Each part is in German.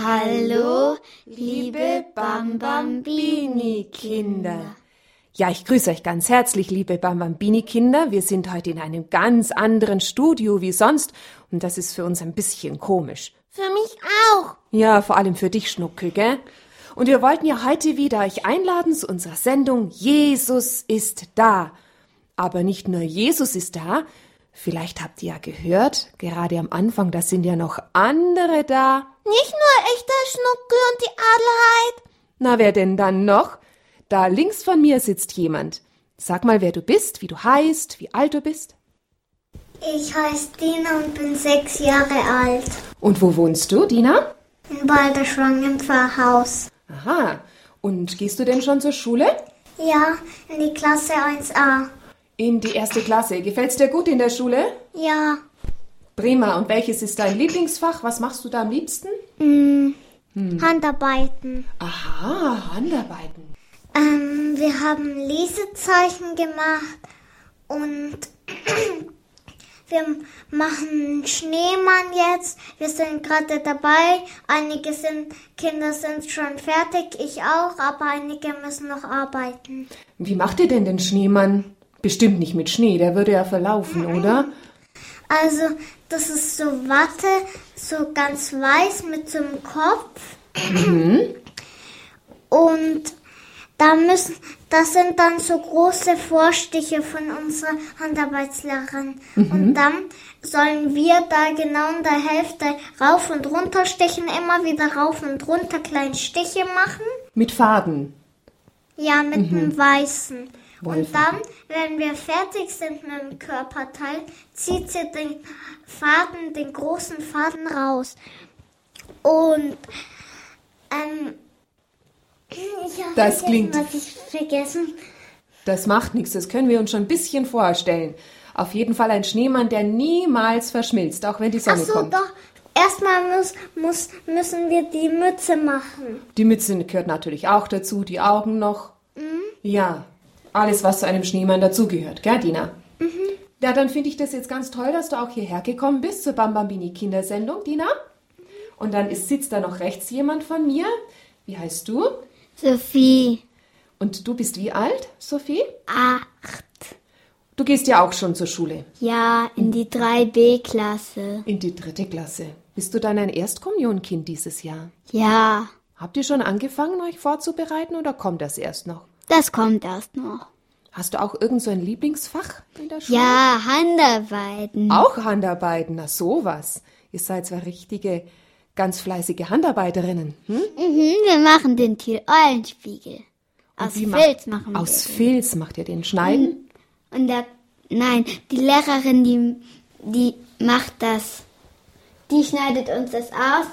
Hallo, liebe Bambambini-Kinder. Ja, ich grüße euch ganz herzlich, liebe Bambambini-Kinder. Wir sind heute in einem ganz anderen Studio wie sonst und das ist für uns ein bisschen komisch. Für mich auch. Ja, vor allem für dich, Schnuckel, gell? Und wir wollten ja heute wieder euch einladen zu unserer Sendung Jesus ist da. Aber nicht nur Jesus ist da, vielleicht habt ihr ja gehört, gerade am Anfang, da sind ja noch andere da. Nicht nur echter Schnuckel und die Adelheid. Na, wer denn dann noch? Da links von mir sitzt jemand. Sag mal, wer du bist, wie du heißt, wie alt du bist. Ich heiße Dina und bin sechs Jahre alt. Und wo wohnst du, Dina? In Balderschwang im Pfarrhaus. Aha. Und gehst du denn schon zur Schule? Ja, in die Klasse 1a. In die erste Klasse. Gefällt's dir gut in der Schule? Ja. Prima. Und welches ist dein Lieblingsfach? Was machst du da am liebsten? Mm, Handarbeiten. Aha, Handarbeiten. Ähm, wir haben Lesezeichen gemacht und wir machen Schneemann jetzt. Wir sind gerade dabei. Einige sind, Kinder sind schon fertig, ich auch, aber einige müssen noch arbeiten. Wie macht ihr denn den Schneemann? Bestimmt nicht mit Schnee, der würde ja verlaufen, oder? Also, das ist so Watte, so ganz weiß mit so einem Kopf. Und da müssen, das sind dann so große Vorstiche von unserer Handarbeitslehrerin. Und dann sollen wir da genau in der Hälfte rauf und runter stechen, immer wieder rauf und runter kleine Stiche machen. Mit Faden. Ja, mit einem weißen. Und Wollfaden. dann, wenn wir fertig sind mit dem Körperteil, zieht sie den Faden, den großen Faden raus. Und ähm, ich habe Das vergessen, klingt- was ich vergessen. Das macht nichts, das können wir uns schon ein bisschen vorstellen. Auf jeden Fall ein Schneemann, der niemals verschmilzt, auch wenn die Ach Sonne so, kommt. doch. Erstmal muss, muss, müssen wir die Mütze machen. Die Mütze gehört natürlich auch dazu, die Augen noch. Ja, alles, was zu einem Schneemann dazugehört, gell, Dina? Ja, dann finde ich das jetzt ganz toll, dass du auch hierher gekommen bist zur Bambambini Kindersendung, Dina. Und dann ist, sitzt da noch rechts jemand von mir. Wie heißt du? Sophie. Und du bist wie alt, Sophie? Acht. Du gehst ja auch schon zur Schule, Ja, in die 3b-Klasse. in die dritte Klasse. Bist du dann ein Erstkommunionkind dieses Jahr? Ja, Habt ihr schon angefangen, euch vorzubereiten oder kommt das erst noch? Das kommt erst noch. Hast du auch irgend so ein Lieblingsfach in der Schule? Ja, Handarbeiten. Auch Handarbeiten, na sowas. Ihr seid zwar richtige, ganz fleißige Handarbeiterinnen. Hm? Mhm, wir machen den Thiel-Eulenspiegel. Aus Wie Filz macht- machen wir Aus den. Filz macht ihr den Schneiden? Und der, nein, die Lehrerin, die, die macht das. Die schneidet uns das aus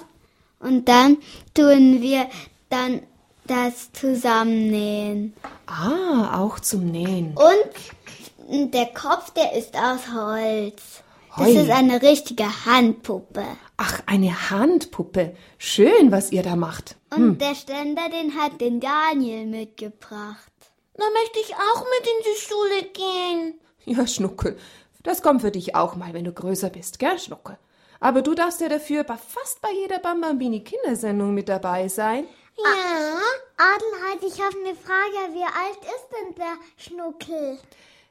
und dann tun wir dann das zusammennähen. Ah, auch zum Nähen. Und der Kopf, der ist aus Holz. Das Hoi. ist eine richtige Handpuppe. Ach, eine Handpuppe. Schön, was ihr da macht. Und der Ständer, den hat den Daniel mitgebracht. Da möchte ich auch mit in die Schule gehen. Ja, Schnuckel, das kommt für dich auch mal, wenn du größer bist, gell, Schnuckel? Aber du darfst ja dafür bei fast bei jeder Bambambini Kindersendung mit dabei sein. Ja. Adelheid, ich habe eine Frage. Wie alt ist denn der Schnuckel?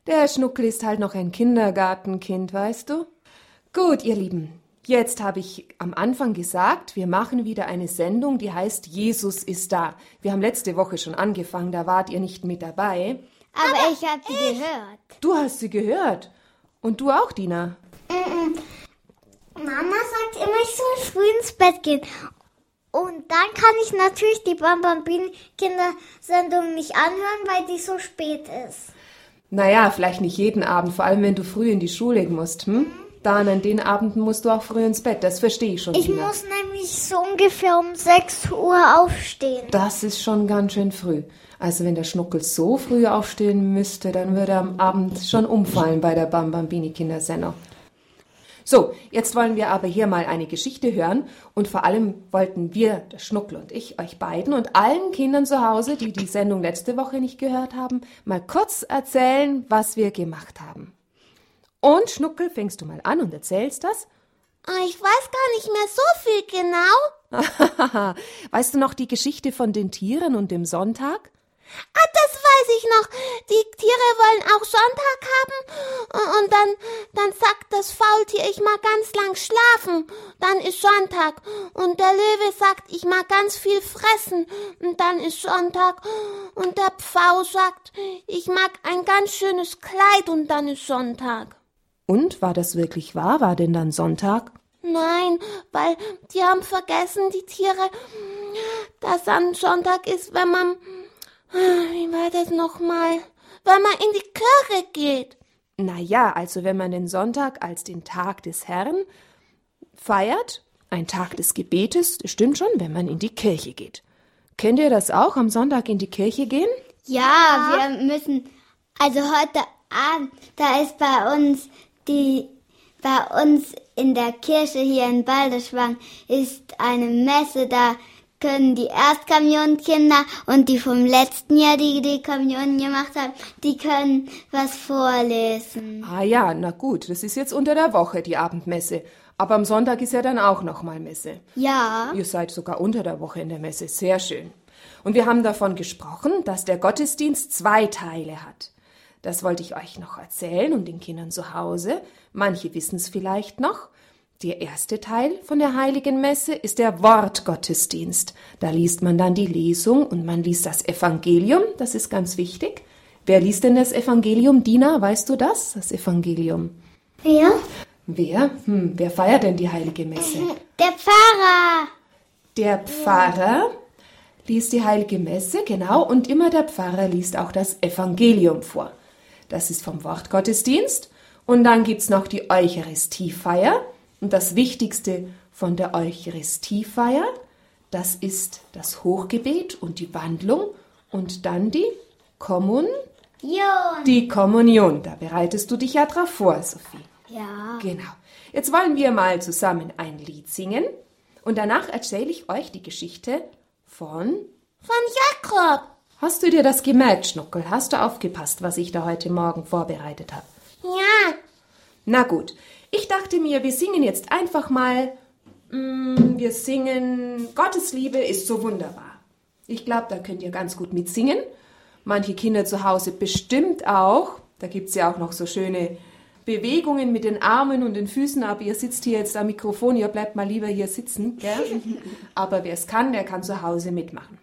Der Schnuckel ist halt noch ein Kindergartenkind, weißt du? Gut, ihr Lieben, jetzt habe ich am Anfang gesagt, wir machen wieder eine Sendung, die heißt Jesus ist da. Wir haben letzte Woche schon angefangen, da wart ihr nicht mit dabei. Aber, ich habe sie gehört. Du hast sie gehört. Und du auch, Dina. Mama sagt immer, ich soll früh ins Bett gehen. Und dann kann ich natürlich die Bambambin-Kindersendung nicht anhören, weil die so spät ist. Naja, vielleicht nicht jeden Abend, vor allem wenn du früh in die Schule musst, hm? Dann an den Abenden musst du auch früh ins Bett, das verstehe ich schon, Ich Dina. muss nämlich so ungefähr um 6 Uhr aufstehen. Das ist schon ganz schön früh. Also wenn der Schnuckel so früh aufstehen müsste, dann würde er am Abend schon umfallen bei der Bambambini Kindersendung. So, jetzt wollen wir aber hier mal eine Geschichte hören und vor allem wollten wir, der Schnuckel und ich, euch beiden und allen Kindern zu Hause, die die Sendung letzte Woche nicht gehört haben, mal kurz erzählen, was wir gemacht haben. Und Schnuckel, fängst du mal an und erzählst das? Ah, Ich weiß gar nicht mehr so viel genau. weißt du noch die Geschichte von den Tieren und dem Sonntag? Ah, das weiß ich noch. Die Tiere wollen auch Sonntag haben und dann, dann sagt das Faultier, ich mag ganz lang schlafen. Dann ist Sonntag. Und der Löwe sagt, ich mag ganz viel fressen. Und dann ist Sonntag. Und der Pfau sagt, ich mag ein ganz schönes Kleid. Und dann ist Sonntag. Und war das wirklich wahr? War denn dann Sonntag? Nein, weil die haben vergessen, die Tiere, dass am Sonntag ist, wenn man, wie war das nochmal, wenn man in die Kirche geht. Na ja, also wenn man den Sonntag als den Tag des Herrn feiert, ein Tag des Gebetes, das stimmt schon, wenn man in die Kirche geht. Kennt ihr das auch, am Sonntag in die Kirche gehen? Ja, wir müssen, also heute Abend, da ist bei uns die, bei uns in der Kirche hier in Balderschwang ist eine Messe, da können die Erstkommunionkinder und die vom letzten Jahr, die die Kommunion gemacht haben, die können was vorlesen. Ah ja, na gut, das ist jetzt unter der Woche die Abendmesse. Aber am Sonntag ist ja dann auch nochmal Messe. Ja. Ihr seid sogar unter der Woche in der Messe, sehr schön. Und wir haben davon gesprochen, dass der Gottesdienst zwei Teile hat. Das wollte ich euch noch erzählen und den Kindern zu Hause. Manche wissen es vielleicht noch. Der erste Teil von der heiligen Messe ist der Wortgottesdienst. Da liest man dann die Lesung und man liest das Evangelium, das ist ganz wichtig. Wer liest denn das Evangelium? Dina, weißt du das? Das Evangelium. Wer? Wer? Hm, wer feiert denn die heilige Messe? Der Pfarrer. Der Pfarrer liest die heilige Messe, genau, und immer der Pfarrer liest auch das Evangelium vor. Das ist vom Wortgottesdienst. Und dann gibt's noch die Eucharistiefeier. Und das Wichtigste von der Eucharistiefeier, das ist das Hochgebet und die Wandlung und dann die Kommun, Jon. die Kommunion. Da bereitest du dich ja drauf vor, Sophie. Ja. Genau. Jetzt wollen wir mal zusammen ein Lied singen und danach erzähle ich euch die Geschichte von. Von Jakob. Hast du dir das gemerkt, Schnuckel? Hast du aufgepasst, was ich da heute Morgen vorbereitet habe? Ja, Na gut, ich dachte mir, wir singen jetzt einfach mal. mm, Wir singen Gottes Liebe ist so wunderbar. Ich glaube, da könnt ihr ganz gut mitsingen. Manche Kinder zu Hause bestimmt auch. Da gibt's ja auch noch so schöne Bewegungen mit den Armen und den Füßen, aber ihr sitzt hier jetzt am Mikrofon, ihr bleibt mal lieber hier sitzen. Gell? Aber wer es kann, der kann zu Hause mitmachen.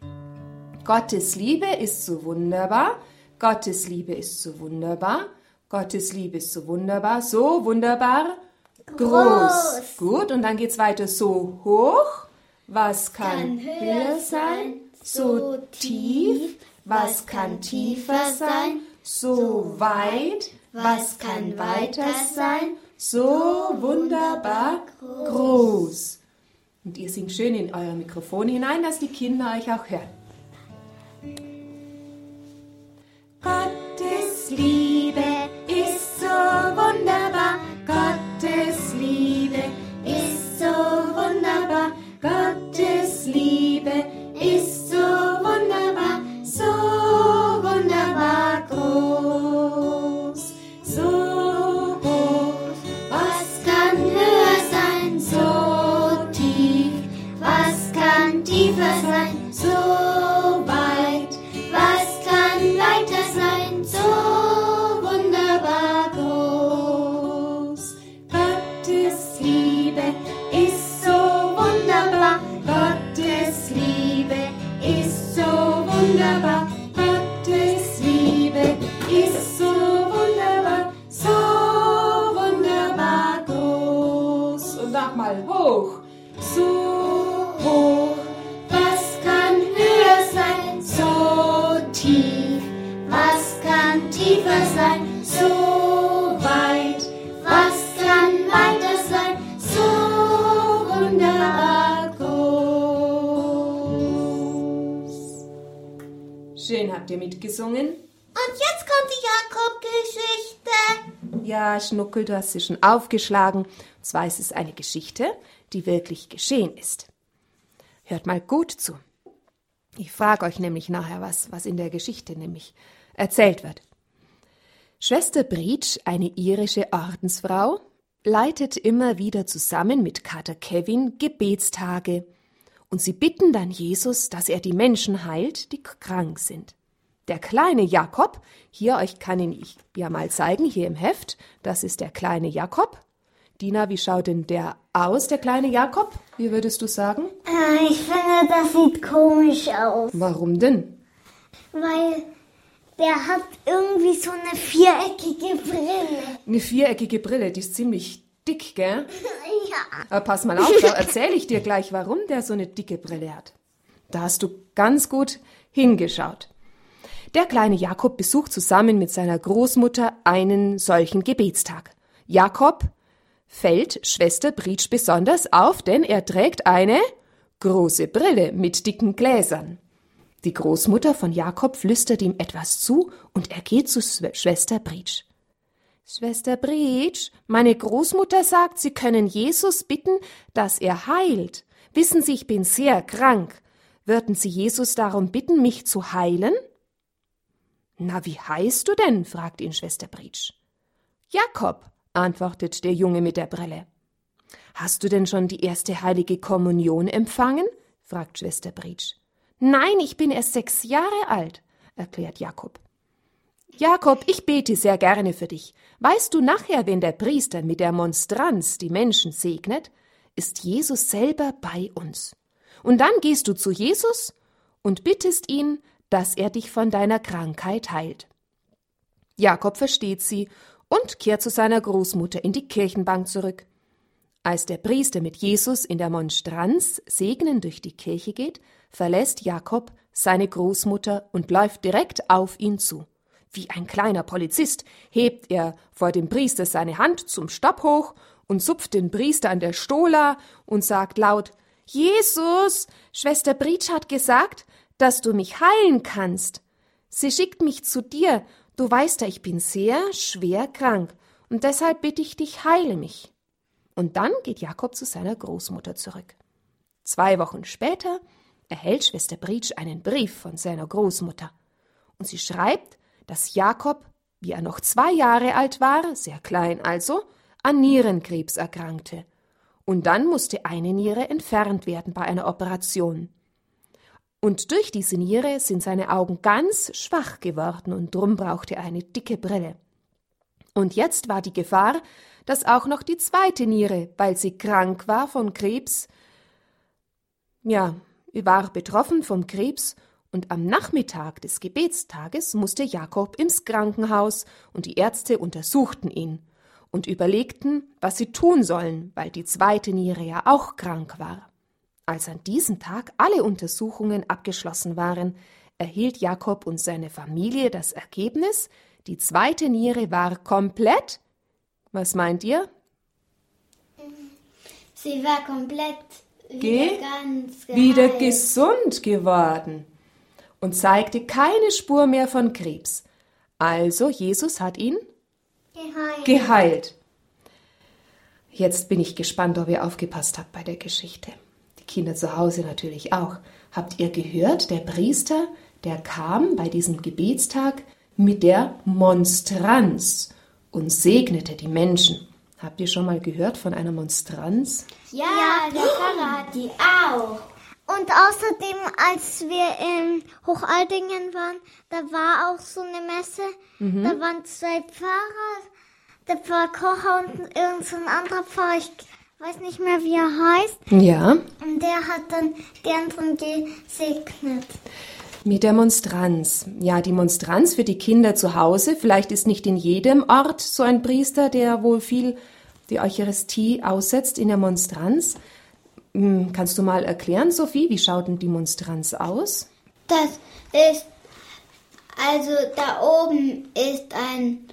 Gottes Liebe ist so wunderbar. Gottes Liebe ist so wunderbar. Gottes Liebe ist so wunderbar. So wunderbar. Groß. Gut, und dann geht's weiter. So hoch. Was kann, höher sein? So tief. Was kann tiefer sein? So weit. Was kann weiter sein? So wunderbar groß. Und ihr singt schön in euer Mikrofon hinein, dass die Kinder euch auch hören. Gottes Liebe Schnuckel, du hast sie schon aufgeschlagen. Und zwar ist es eine Geschichte, die wirklich geschehen ist. Hört mal gut zu. Ich frage euch nämlich nachher was, was in der Geschichte nämlich erzählt wird. Schwester Breach, eine irische Ordensfrau, leitet immer wieder zusammen mit Kater Kevin Gebetstage und sie bitten dann Jesus, dass er die Menschen heilt, die krank sind. Der kleine Jakob, hier, euch kann ihn ich ja mal zeigen, hier im Heft, das ist der kleine Jakob. Dina, wie schaut denn der aus, der kleine Jakob? Wie würdest du sagen? Äh, ich finde, das sieht komisch aus. Warum denn? Weil der hat irgendwie so eine viereckige Brille. Eine viereckige Brille, die ist ziemlich dick, gell? Ja. Aber pass mal auf, da erzähle ich dir gleich, warum der so eine dicke Brille hat. Da hast du ganz gut hingeschaut. Der kleine Jakob besucht zusammen mit seiner Großmutter einen solchen Gebetstag. Jakob fällt Schwester Britsch besonders auf, denn er trägt eine große Brille mit dicken Gläsern. Die Großmutter von Jakob flüstert ihm etwas zu und er geht zu Schwester Britsch. Schwester Britsch, meine Großmutter sagt, Sie können Jesus bitten, dass er heilt. Wissen Sie, ich bin sehr krank. Würden Sie Jesus darum bitten, mich zu heilen? Na, wie heißt du denn? fragt ihn Schwester Britsch. Jakob, antwortet der Junge mit der Brille. Hast du denn schon die erste heilige Kommunion empfangen? fragt Schwester Britsch. Nein, ich bin erst sechs Jahre alt, erklärt Jakob. Jakob, ich bete sehr gerne für dich. Weißt du nachher, wenn der Priester mit der Monstranz die Menschen segnet, ist Jesus selber bei uns. Und dann gehst du zu Jesus und bittest ihn, dass er dich von deiner Krankheit heilt. Jakob versteht sie und kehrt zu seiner Großmutter in die Kirchenbank zurück. Als der Priester mit Jesus in der Monstranz segnen durch die Kirche geht, verlässt Jakob seine Großmutter und läuft direkt auf ihn zu. Wie ein kleiner Polizist hebt er vor dem Priester seine Hand zum Stopp hoch und zupft den Priester an der Stola und sagt laut Jesus, Schwester Britsch hat gesagt, dass du mich heilen kannst. Sie schickt mich zu dir, du weißt ja, ich bin sehr schwer krank, und deshalb bitte ich dich, heile mich. Und dann geht Jakob zu seiner Großmutter zurück. Zwei Wochen später erhält Schwester Britsch einen Brief von seiner Großmutter. Und sie schreibt, dass Jakob, wie er noch zwei Jahre alt war, sehr klein also, an Nierenkrebs erkrankte. Und dann musste eine Niere entfernt werden bei einer Operation. Und durch diese Niere sind seine Augen ganz schwach geworden und drum brauchte er eine dicke Brille. Und jetzt war die Gefahr, dass auch noch die zweite Niere, weil sie krank war von Krebs, ja, war betroffen vom Krebs und am Nachmittag des Gebetstages musste Jakob ins Krankenhaus und die Ärzte untersuchten ihn und überlegten, was sie tun sollen, weil die zweite Niere ja auch krank war. Als an diesem Tag alle Untersuchungen abgeschlossen waren, erhielt Jakob und seine Familie das Ergebnis, die zweite Niere war komplett. Was meint ihr? Sie war komplett wieder Ge- ganz geheilt. Wieder gesund geworden und zeigte keine Spur mehr von Krebs. Also Jesus hat ihn Geheilt. geheilt. Jetzt bin ich gespannt, ob ihr aufgepasst habt bei der Geschichte. Kinder zu Hause natürlich auch. Habt ihr gehört, der Priester, der kam bei diesem Gebetstag mit der Monstranz und segnete die Menschen. Habt ihr schon mal gehört von einer Monstranz? Ja, der Pfarrer hat die auch. Und außerdem, als wir in Hochaldingen waren, da war auch so eine Messe. Da waren zwei Pfarrer, der Pfarrer Kocher und irgendein so ein anderer Pfarrer, ich weiß nicht mehr, wie er heißt. Ja, Und der hat dann die anderen gesegnet. Mit der Monstranz. Ja, die Monstranz für die Kinder zu Hause. Vielleicht ist nicht in jedem Ort so ein Priester, der wohl viel die Eucharistie aussetzt in der Monstranz. Hm, Kannst du mal erklären, Sophie, wie schaut denn die Monstranz aus? Das ist, also da oben ist ein,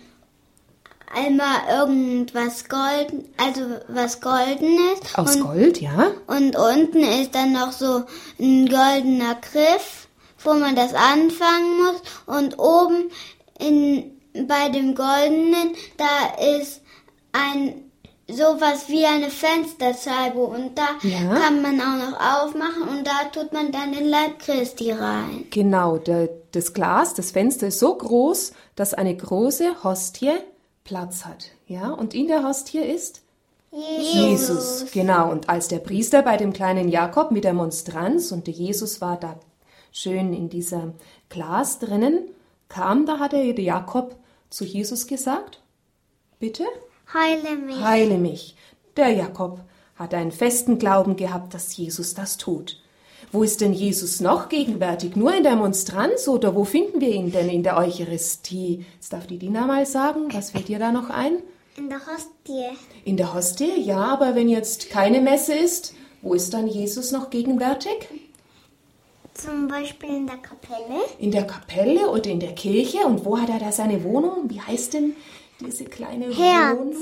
einmal irgendwas golden, also was goldenes. Aus und, Gold, ja? und unten ist dann noch so ein goldener Griff, wo man das anfangen muss. Und oben in, bei dem goldenen, da ist ein sowas wie eine Fensterscheibe und da Ja. kann man auch noch aufmachen und da tut man dann den Leib Christi rein. Genau, der, das Glas, das Fenster ist so groß, dass eine große Hostie Platz hat. Ja, und in der Hostie ist Jesus, genau. Und als der Priester bei dem kleinen Jakob mit der Monstranz und der Jesus war da schön in dieser Glas drinnen, kam, da hat der Jakob zu Jesus gesagt, bitte, Heile mich. heile mich. Der Jakob hat einen festen Glauben gehabt, dass Jesus das tut. Wo ist denn Jesus noch gegenwärtig? Nur in der Monstranz oder wo finden wir ihn denn in der Eucharistie? Jetzt darf die Dina mal sagen, was fällt dir da noch ein? In der Hostie. In der Hostie, ja, aber wenn jetzt keine Messe ist, wo ist dann Jesus noch gegenwärtig? Zum Beispiel in der Kapelle. In der Kapelle oder in der Kirche? Und wo hat er da seine Wohnung? Wie heißt denn diese kleine Herz. Wohnung?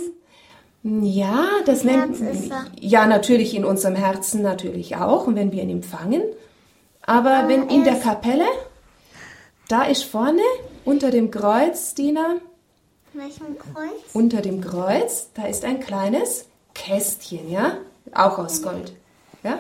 Ja, das nennt ja natürlich in unserem Herzen natürlich auch und wenn wir ihn empfangen. Aber wenn in der Kapelle, da ist vorne unter dem Kreuz, Dina, Welchem Kreuz? unter dem Kreuz, da ist ein kleines Kästchen, ja, auch aus Gold. Ja?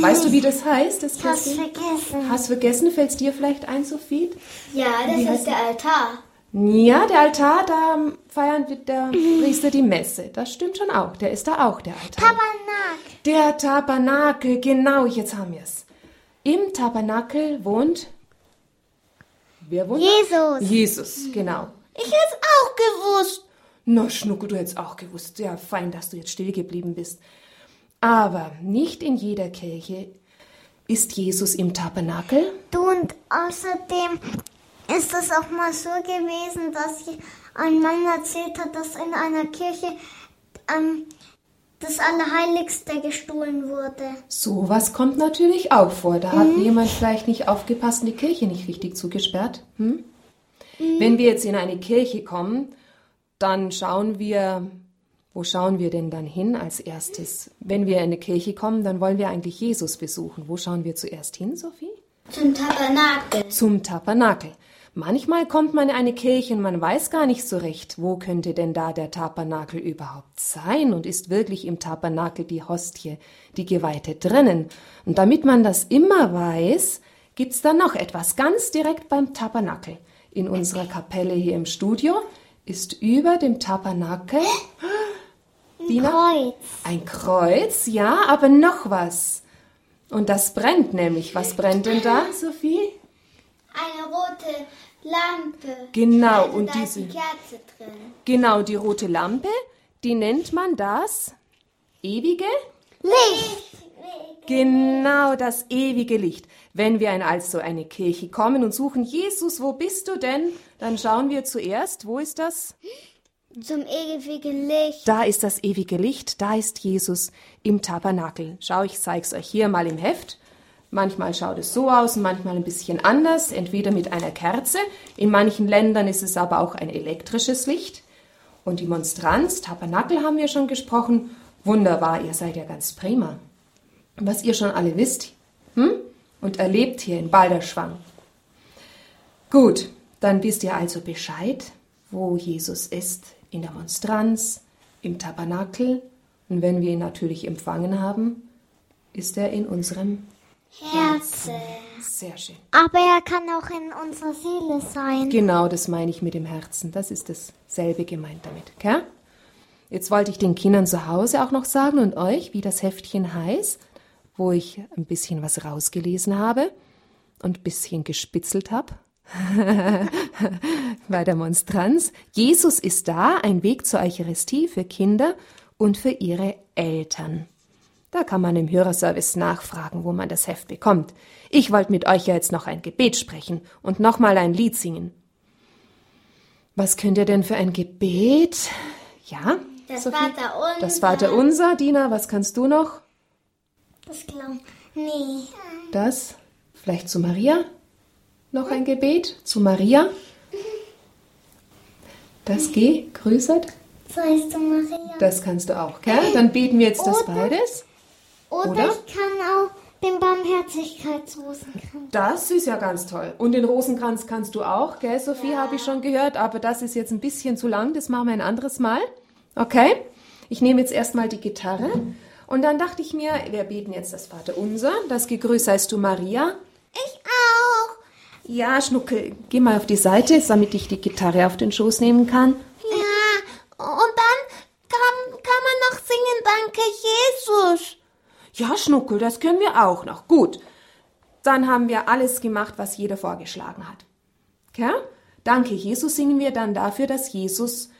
Weißt du, wie das heißt, das Kästchen? vergessen. Hast vergessen? Fällt es dir vielleicht ein, Sophie? Ja, Wie das heißt ist der Altar. Ja, der Altar, da feiern wir der Priester die Messe. Das stimmt schon auch. Der ist da auch, der Altar. Tabernak. Der Tabernakel, genau, jetzt haben wir es. Im Tabernakel wohnt. Wer wohnt? Jesus. Jesus, genau. Ich hätte es auch gewusst. Na, Schnuckel, du hättest auch gewusst. Ja, fein, dass du jetzt still geblieben bist. Aber nicht in jeder Kirche ist Jesus im Tabernakel. Du und außerdem ist es auch mal so gewesen, dass ein Mann erzählt hat, dass in einer Kirche ähm, das Allerheiligste gestohlen wurde. Sowas kommt natürlich auch vor. Da hat jemand vielleicht nicht aufgepasst und die Kirche nicht richtig zugesperrt. Hm? Wenn wir jetzt in eine Kirche kommen, dann schauen wir, wo schauen wir denn dann hin als erstes? Wenn wir in eine Kirche kommen, dann wollen wir eigentlich Jesus besuchen. Wo schauen wir zuerst hin, Sophie? Zum Tabernakel. Zum Tabernakel. Manchmal kommt man in eine Kirche und man weiß gar nicht so recht, wo könnte denn da der Tabernakel überhaupt sein und ist wirklich im Tabernakel die Hostie, die Geweihte drinnen. Und damit man das immer weiß, gibt's dann noch etwas ganz direkt beim Tabernakel. In unserer Kapelle hier im Studio ist über dem Tabernakel Dina? Kreuz. ein Kreuz, ja, aber noch was. Und das brennt nämlich. Was brennt denn da, Sophie? Eine rote Lampe. Genau, also und da ist diese- die Kerze drin. Genau, die rote Lampe, die nennt man das ewige? Licht. Genau, das ewige Licht. Wenn wir in also eine Kirche kommen und suchen, Jesus, wo bist du denn? Dann schauen wir zuerst, wo ist das? Zum ewigen Licht. Da ist das ewige Licht, da ist Jesus im Tabernakel. Schau, ich zeig's euch hier mal im Heft. Manchmal schaut es so aus, manchmal ein bisschen anders, entweder mit einer Kerze. In manchen Ländern ist es aber auch ein elektrisches Licht. Und die Monstranz, Tabernakel haben wir schon gesprochen. Wunderbar, ihr seid ja ganz prima. Was ihr schon alle wisst hm? und erlebt hier in Balderschwang. Gut, dann wisst ihr also Bescheid, wo Jesus ist, in der Monstranz, im Tabernakel. Und wenn wir ihn natürlich empfangen haben, ist er in unserem Herze. sehr schön. Aber er kann auch in unserer Seele sein. Genau, das meine ich mit dem Herzen. Das ist dasselbe gemeint damit, gell? Jetzt wollte ich den Kindern zu Hause auch noch sagen und euch, wie das Heftchen heißt, wo ich ein bisschen was rausgelesen habe und ein bisschen gespitzelt habe. Bei der Monstranz. Jesus ist da, ein Weg zur Eucharistie für Kinder und für ihre Eltern. Da kann man im Hörerservice nachfragen, wo man das Heft bekommt. Ich wollte mit euch ja jetzt noch ein Gebet sprechen und nochmal ein Lied singen. Was könnt ihr denn für ein Gebet? Ja? Das Sophie? Vaterunser. Das Vaterunser. Dina, was kannst du noch? Das glauben. Nee. Das? Vielleicht zu Maria? Noch ein Gebet? Zu Maria? Das G, grüßet? So heißt du Maria. Das kannst du auch, gell? Dann beten wir jetzt das beides. Oder, Oder? ich kann auch den Barmherzigkeitsrosenkranz. Das ist ja ganz toll. Und den Rosenkranz kannst du auch, gell, Sophie, habe ich schon gehört. Aber das ist jetzt ein bisschen zu lang. Das machen wir ein anderes Mal. Okay? Ich nehme jetzt erstmal die Gitarre. Und dann dachte ich mir, wir beten jetzt das Vaterunser. Das Gegrüß heißt du Maria. Ich auch. Ja, Schnuckel, geh mal auf die Seite, damit ich die Gitarre auf den Schoß nehmen kann. Ja, und dann kann, kann Ja, Schnuckel, das können wir auch noch. Gut. Dann haben wir alles gemacht, was jeder vorgeschlagen hat. Okay? Danke, Jesus singen wir dann dafür, dass Jesus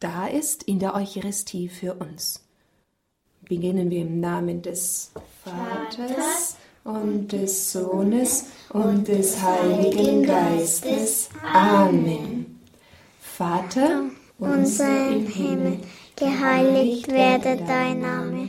da ist in der Eucharistie für uns. Beginnen wir im Namen des Vaters und des Sohnes und des Heiligen Geistes. Amen. Vater, Unser im Himmel, geheiligt werde dein Name,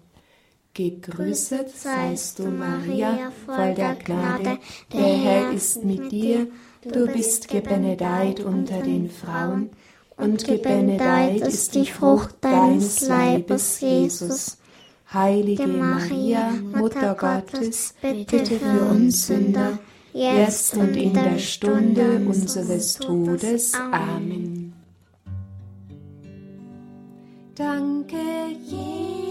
Gegrüßet seist du, Maria, voll der Gnade, der Herr ist mit dir. Du bist gebenedeit unter den Frauen, und gebenedeit ist die Frucht deines Leibes, Jesus. Heilige Maria, Mutter Gottes, bitte für uns Sünder, jetzt und in der Stunde unseres Todes. Amen. Danke, Jesus.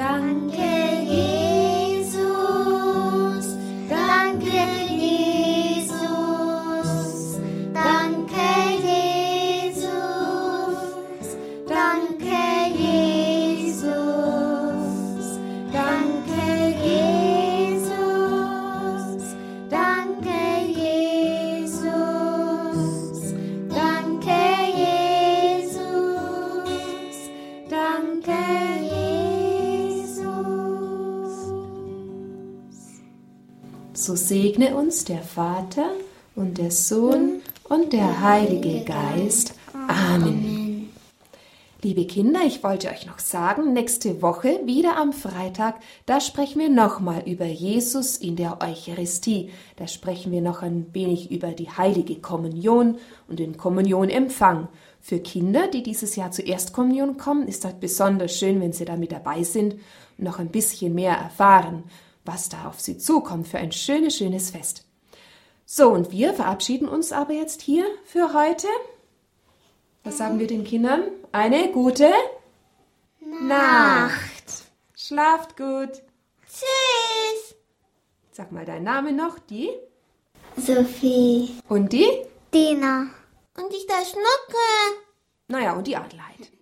랑캐기. So segne uns der Vater und der Sohn und der Heilige Geist. Amen. Liebe Kinder, ich wollte euch noch sagen, nächste Woche, wieder am Freitag, da sprechen wir nochmal über Jesus in der Eucharistie. Da sprechen wir noch ein wenig über die heilige Kommunion und den Kommunionempfang. Für Kinder, die dieses Jahr zur Erstkommunion kommen, ist das besonders schön, wenn sie da mit dabei sind und noch ein bisschen mehr erfahren, was da auf sie zukommt für ein schönes, schönes Fest. So, und wir verabschieden uns aber jetzt hier für heute. Was sagen wir den Kindern? Eine gute Nacht. Schlaft gut. Tschüss. Sag mal deinen Namen noch, die Sophie. und die? Dina. Und ich der Schnucke. Naja, und die Adelheid.